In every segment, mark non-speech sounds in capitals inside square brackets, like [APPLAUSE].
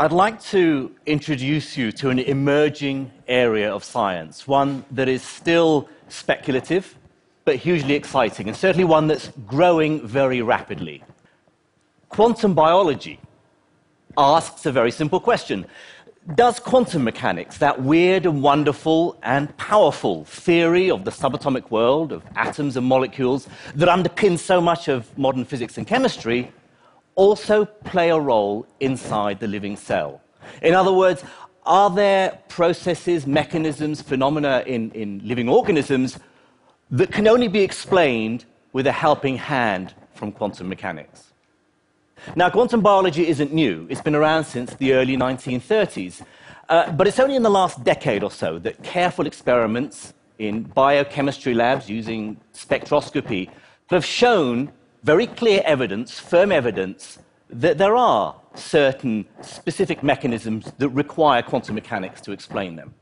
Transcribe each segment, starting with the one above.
I'd like to introduce you to an emerging area of science, one that is still speculative, but hugely exciting, and certainly one that's growing very rapidly. Quantum biology asks a very simple question Does quantum mechanics, that weird and wonderful and powerful theory of the subatomic world, of atoms and molecules, that underpins so much of modern physics and chemistry, also play a role inside the living cell? In other words, are there processes, mechanisms, phenomena in, in living organisms that can only be explained with a helping hand from quantum mechanics? Now, quantum biology isn't new. It's been around since the early 1930s. Uh, but it's only in the last decade or so that careful experiments in biochemistry labs using spectroscopy have shown very clear evidence, firm evidence, that there are certain specific mechanisms that require quantum mechanics to explain them.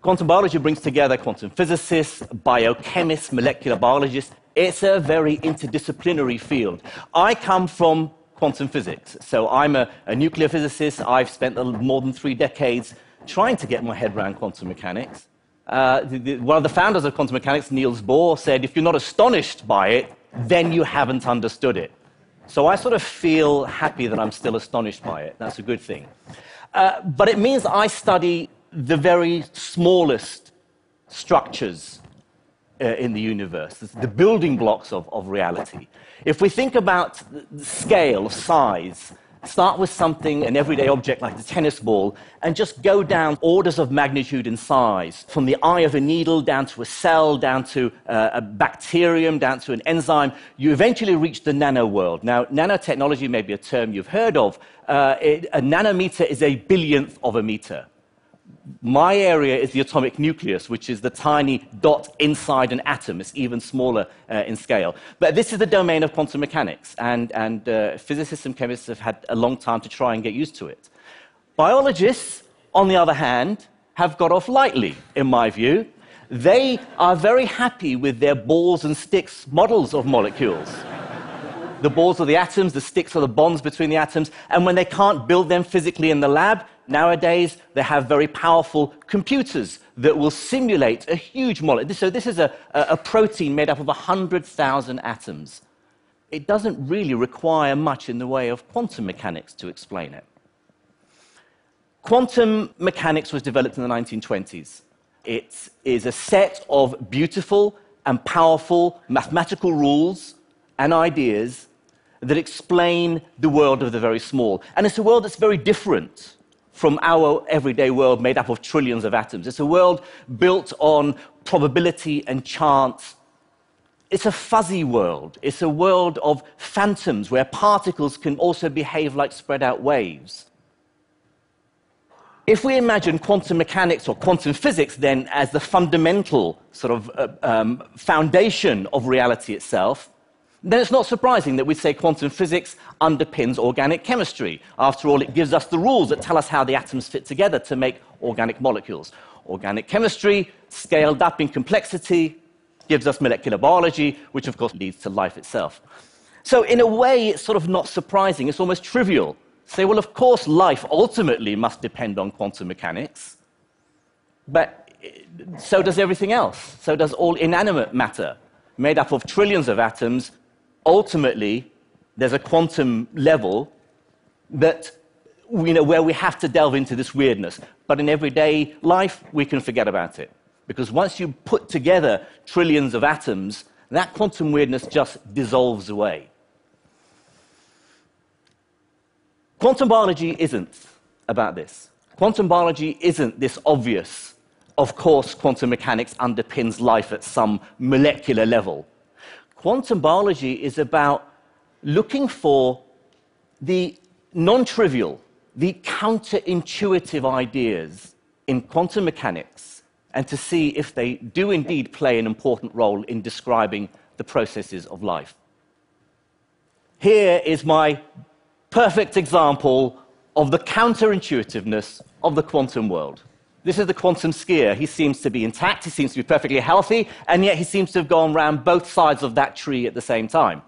Quantum biology brings together quantum physicists, biochemists, molecular biologists. It's a very interdisciplinary field. I come from quantum physics, so I'm a, a nuclear physicist. I've spent more than three decades trying to get my head around quantum mechanics. Uh, the, the, one of the founders of quantum mechanics, Niels Bohr, said, if you're not astonished by it, then you haven't understood it. So I sort of feel happy that I'm still astonished by it. That's a good thing. Uh, but it means I study the very smallest structures uh, in the universe, the building blocks of, of reality. If we think about scale, size, Start with something, an everyday object like the tennis ball, and just go down orders of magnitude in size, from the eye of a needle down to a cell, down to uh, a bacterium, down to an enzyme. You eventually reach the nano world. Now, nanotechnology may be a term you've heard of. Uh, it, a nanometer is a billionth of a meter my area is the atomic nucleus, which is the tiny dot inside an atom. It's even smaller uh, in scale. But this is the domain of quantum mechanics, and, and uh, physicists and chemists have had a long time to try and get used to it. Biologists, on the other hand, have got off lightly, in my view. They are very happy with their balls and sticks models of molecules. the balls are the atoms, the sticks are the bonds between the atoms, and when they can't build them physically in the lab, Nowadays, they have very powerful computers that will simulate a huge molecule. So, this is a, a protein made up of 100,000 atoms. It doesn't really require much in the way of quantum mechanics to explain it. Quantum mechanics was developed in the 1920s. It is a set of beautiful and powerful mathematical rules and ideas that explain the world of the very small. And it's a world that's very different from our everyday world made up of trillions of atoms. It's a world built on probability and chance. It's a fuzzy world. It's a world of phantoms where particles can also behave like spread out waves. If we imagine quantum mechanics or quantum physics then as the fundamental sort of uh, um, foundation of reality itself, then it's not surprising that we say quantum physics underpins organic chemistry. After all, it gives us the rules that tell us how the atoms fit together to make organic molecules. Organic chemistry, scaled up in complexity, gives us molecular biology, which of course leads to life itself. So, in a way, it's sort of not surprising, it's almost trivial. Say, well, of course, life ultimately must depend on quantum mechanics, but eh, so does everything else. So does all inanimate matter, made up of trillions of atoms ultimately, there's a quantum level that you know, where we have to delve into this weirdness. But in everyday life, we can forget about it. Because once you put together trillions of atoms, that quantum weirdness just dissolves away. Quantum biology isn't about this. Quantum biology isn't this obvious. Of course, quantum mechanics underpins life at some molecular level. Quantum biology is about looking for the non trivial, the counterintuitive ideas in quantum mechanics and to see if they do indeed play an important role in describing the processes of life. Here is my perfect example of the counterintuitiveness of the quantum world. This is the quantum skier. He seems to be intact, he seems to be perfectly healthy, and yet he seems to have gone around both sides of that tree at the same time.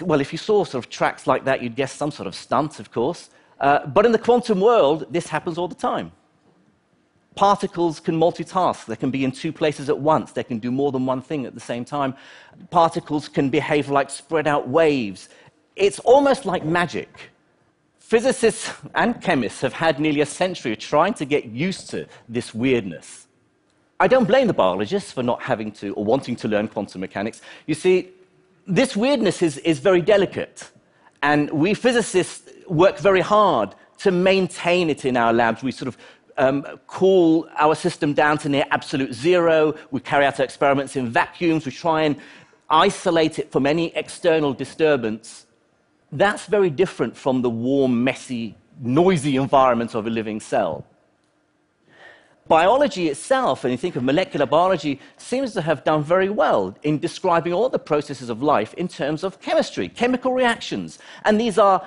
Well, if you saw sort of tracks like that, you'd guess some sort of stunt, of course. Uh, but in the quantum world, this happens all the time. Particles can multitask. They can be in two places at once. They can do more than one thing at the same time. Particles can behave like spread out waves. It's almost like magic. Physicists and chemists have had nearly a century of trying to get used to this weirdness. I don't blame the biologists for not having to or wanting to learn quantum mechanics. You see, this weirdness is, is very delicate, and we physicists work very hard to maintain it in our labs. We sort of um, cool our system down to near absolute zero. We carry out our experiments in vacuums. We try and isolate it from any external disturbance. That's very different from the warm, messy, noisy environment of a living cell. Biology itself, and you think of molecular biology, seems to have done very well in describing all the processes of life in terms of chemistry, chemical reactions. And these are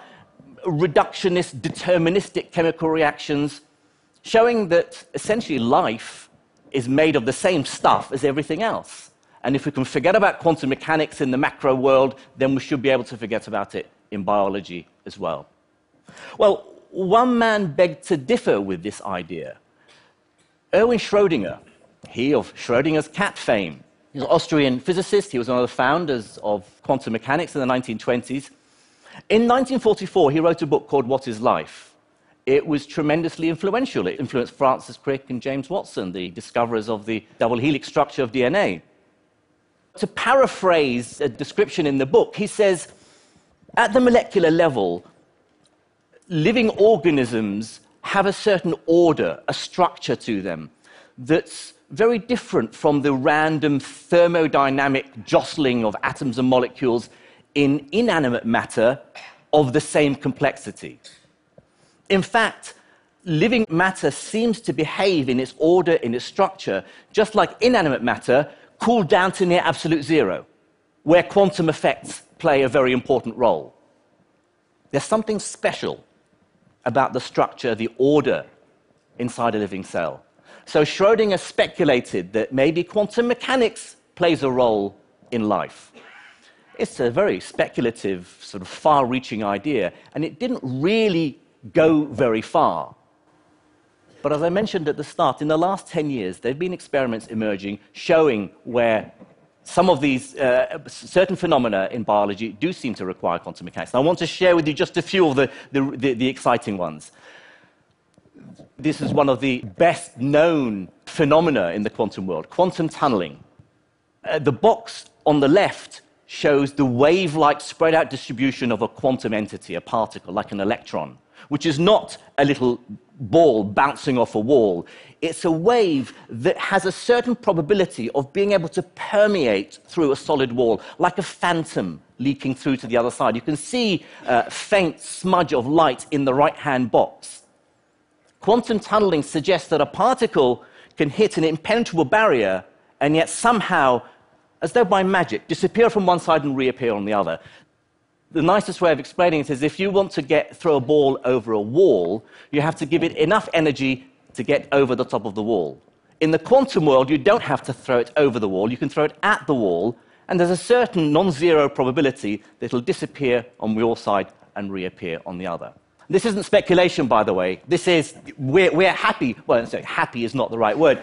reductionist, deterministic chemical reactions showing that essentially life is made of the same stuff as everything else. And if we can forget about quantum mechanics in the macro world, then we should be able to forget about it in biology as well. Well, one man begged to differ with this idea. Erwin Schrödinger, he of Schrödinger's cat fame, he's an Austrian physicist, he was one of the founders of quantum mechanics in the 1920s. In 1944, he wrote a book called What is Life? it was tremendously influential. It influenced Francis Crick and James Watson, the discoverers of the double helix structure of DNA. To paraphrase a description in the book, he says, at the molecular level, living organisms have a certain order, a structure to them that's very different from the random thermodynamic jostling of atoms and molecules in inanimate matter of the same complexity. In fact, living matter seems to behave in its order, in its structure, just like inanimate matter, cooled down to near absolute zero, where quantum effects play a very important role. There's something special about the structure, the order inside a living cell. So Schrödinger speculated that maybe quantum mechanics plays a role in life. It's a very speculative, sort of far reaching idea, and it didn't really go very far. But as I mentioned at the start, in the last 10 years, there have been experiments emerging showing where some of these uh, certain phenomena in biology do seem to require quantum mechanics. And I want to share with you just a few of the, the, the, the exciting ones. This is one of the best known phenomena in the quantum world quantum tunneling. Uh, the box on the left shows the wave like spread out distribution of a quantum entity, a particle, like an electron which is not a little ball bouncing off a wall. It's a wave that has a certain probability of being able to permeate through a solid wall, like a phantom leaking through to the other side. You can see a faint smudge of light in the right hand box. Quantum tunneling suggests that a particle can hit an impenetrable barrier and yet somehow, as though by magic, disappear from one side and reappear on the other the nicest way of explaining it is if you want to get, throw a ball over a wall, you have to give it enough energy to get over the top of the wall. In the quantum world, you don't have to throw it over the wall, you can throw it at the wall, and there's a certain non zero probability that it'll disappear on your side and reappear on the other. This isn't speculation, by the way. This is, we're, we're happy. Well, sorry, happy is not the right word.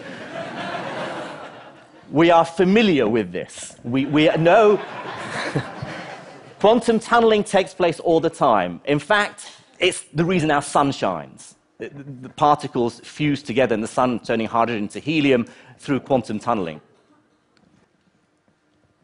[LAUGHS] we are familiar with this. We, we know. Quantum tunneling takes place all the time. In fact, it's the reason our sun shines. The, the particles fuse together in the sun, turning hydrogen into helium through quantum tunneling.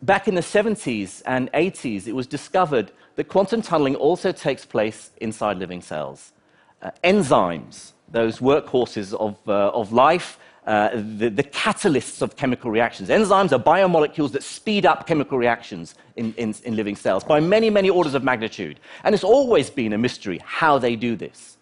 Back in the 70s and 80s, it was discovered that quantum tunneling also takes place inside living cells. Uh, enzymes, those workhorses of, uh, of life, uh, the, the, catalysts of chemical reactions. Enzymes are biomolecules that speed up chemical reactions in, in, in, living cells by many, many orders of magnitude. And it's always been a mystery how they do this.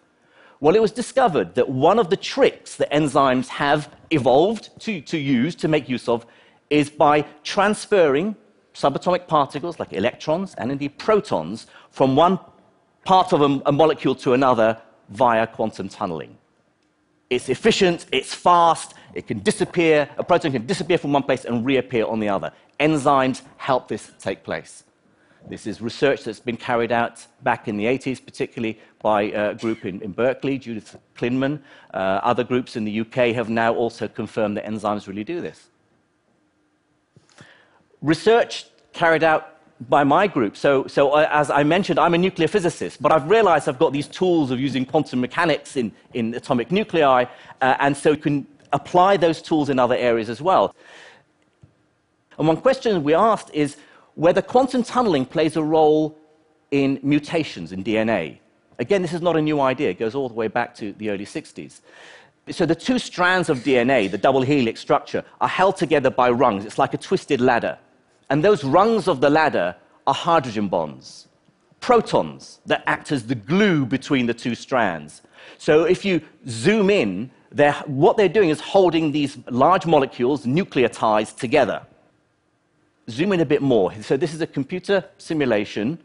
Well, it was discovered that one of the tricks that enzymes have evolved to, to use, to make use of, is by transferring subatomic particles like electrons and indeed protons from one part of a, a molecule to another via quantum tunneling. It's efficient, it's fast, it can disappear, a proton can disappear from one place and reappear on the other. Enzymes help this take place. This is research that's been carried out back in the 80s, particularly by a group in, in Berkeley, Judith Klinman. Uh, other groups in the UK have now also confirmed that enzymes really do this. Research carried out by my group. So, so uh, as I mentioned, I'm a nuclear physicist, but I've realized I've got these tools of using quantum mechanics in, in atomic nuclei, uh, and so you can apply those tools in other areas as well. And one question we asked is whether quantum tunneling plays a role in mutations in DNA. Again, this is not a new idea, it goes all the way back to the early 60s. So the two strands of DNA, the double helix structure, are held together by rungs. It's like a twisted ladder. And those rungs of the ladder are hydrogen bonds, protons that act as the glue between the two strands. So if you zoom in, they're, what they're doing is holding these large molecules, nucleotides, together. Zoom in a bit more. So this is a computer simulation.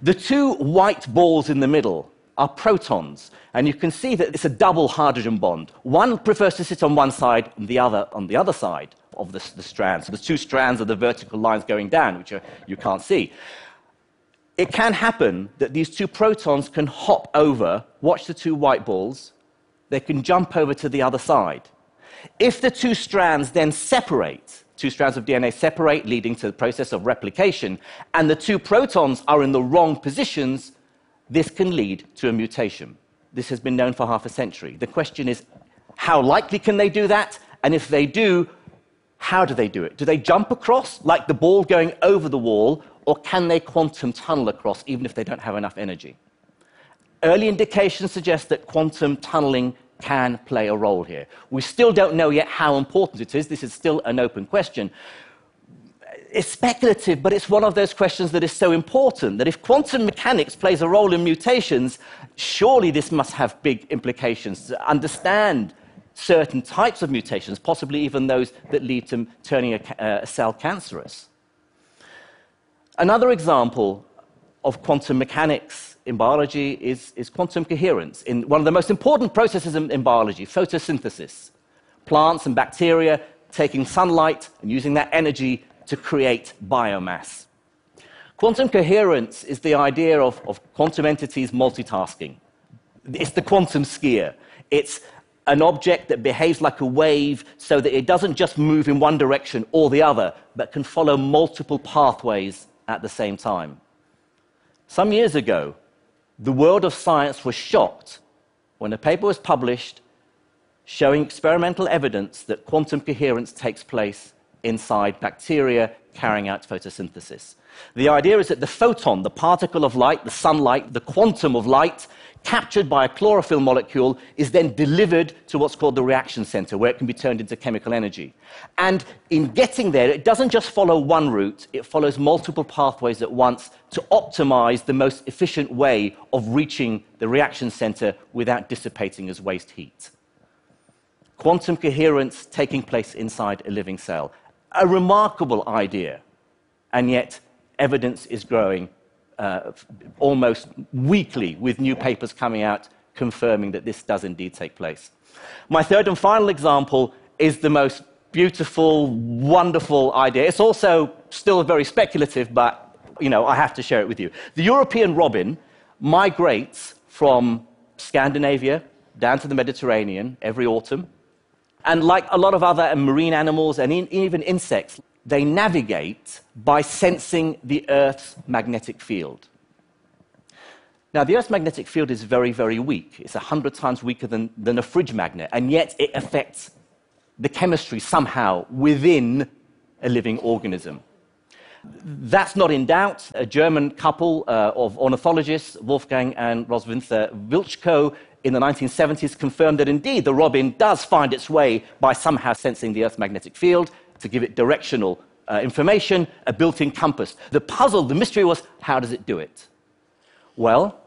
The two white balls in the middle are protons, and you can see that it's a double hydrogen bond. One prefers to sit on one side and the other on the other side of the, the strands. So there's two strands of the vertical lines going down, which are, you can't see. It can happen that these two protons can hop over, watch the two white balls, they can jump over to the other side. If the two strands then separate, two strands of DNA separate, leading to the process of replication, and the two protons are in the wrong positions, this can lead to a mutation. This has been known for half a century. The question is, how likely can they do that? And if they do, how do they do it? Do they jump across like the ball going over the wall, or can they quantum tunnel across even if they don't have enough energy? Early indications suggest that quantum tunneling can play a role here. We still don't know yet how important it is. This is still an open question. It's speculative, but it's one of those questions that is so important that if quantum mechanics plays a role in mutations, surely this must have big implications to understand certain types of mutations, possibly even those that lead to turning a, uh, a cell cancerous. Another example of quantum mechanics in biology is, is, quantum coherence. In one of the most important processes in, in, biology, photosynthesis. Plants and bacteria taking sunlight and using that energy to create biomass. Quantum coherence is the idea of, of quantum entities multitasking. It's the quantum skier. It's an object that behaves like a wave so that it doesn't just move in one direction or the other, but can follow multiple pathways at the same time. Some years ago, the world of science was shocked when a paper was published showing experimental evidence that quantum coherence takes place inside bacteria carrying out photosynthesis. The idea is that the photon, the particle of light, the sunlight, the quantum of light, captured by a chlorophyll molecule, is then delivered to what's called the reaction center, where it can be turned into chemical energy. And in getting there, it doesn't just follow one route, it follows multiple pathways at once to optimize the most efficient way of reaching the reaction center without dissipating as waste heat. Quantum coherence taking place inside a living cell. A remarkable idea, and yet evidence is growing uh, almost weekly with new papers coming out confirming that this does indeed take place. My third and final example is the most beautiful, wonderful idea. It's also still very speculative, but you know, I have to share it with you. The European robin migrates from Scandinavia down to the Mediterranean every autumn. And like a lot of other marine animals and even insects, they navigate by sensing the Earth's magnetic field. Now, the Earth's magnetic field is very, very weak. It's 100 times weaker than, than a fridge magnet, and yet it affects the chemistry somehow within a living organism. That's not in doubt. A German couple uh, of ornithologists, Wolfgang and Roswitha Wiltschko, in the 1970s confirmed that indeed the robin does find its way by somehow sensing the Earth's magnetic field to give it directional uh, information, a built in compass. The puzzle, the mystery was how does it do it? Well,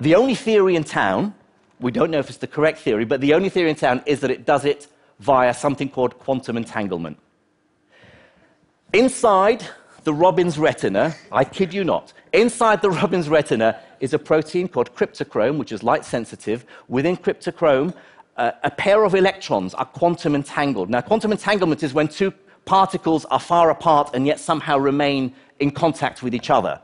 the only theory in town, we don't know if it's the correct theory, but the only theory in town is that it does it via something called quantum entanglement. Inside the robin's retina, I kid you not, inside the robin's retina is a protein called cryptochrome, which is light sensitive. Within cryptochrome, uh, a pair of electrons are quantum entangled. Now, quantum entanglement is when two particles are far apart and yet somehow remain in contact with each other.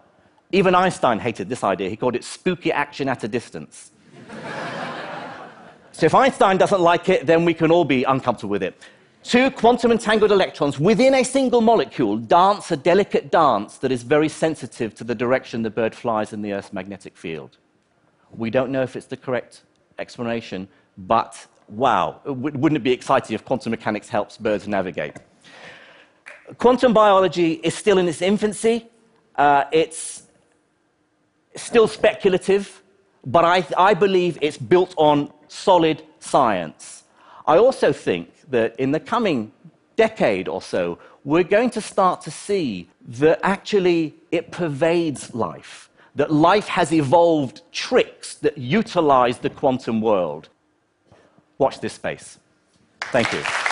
Even Einstein hated this idea. He called it spooky action at a distance. [LAUGHS] so if Einstein doesn't like it, then we can all be uncomfortable with it. Two quantum entangled electrons within a single molecule dance a delicate dance that is very sensitive to the direction the bird flies in the Earth's magnetic field. We don't know if it's the correct explanation, but wow, wouldn't it be exciting if quantum mechanics helps birds navigate? Quantum biology is still in its infancy. Uh, it's still speculative, but I, I believe it's built on solid science. I also think that in the coming decade or so, we're going to start to see that actually it pervades life, that life has evolved tricks that utilize the quantum world. Watch this space. Thank you.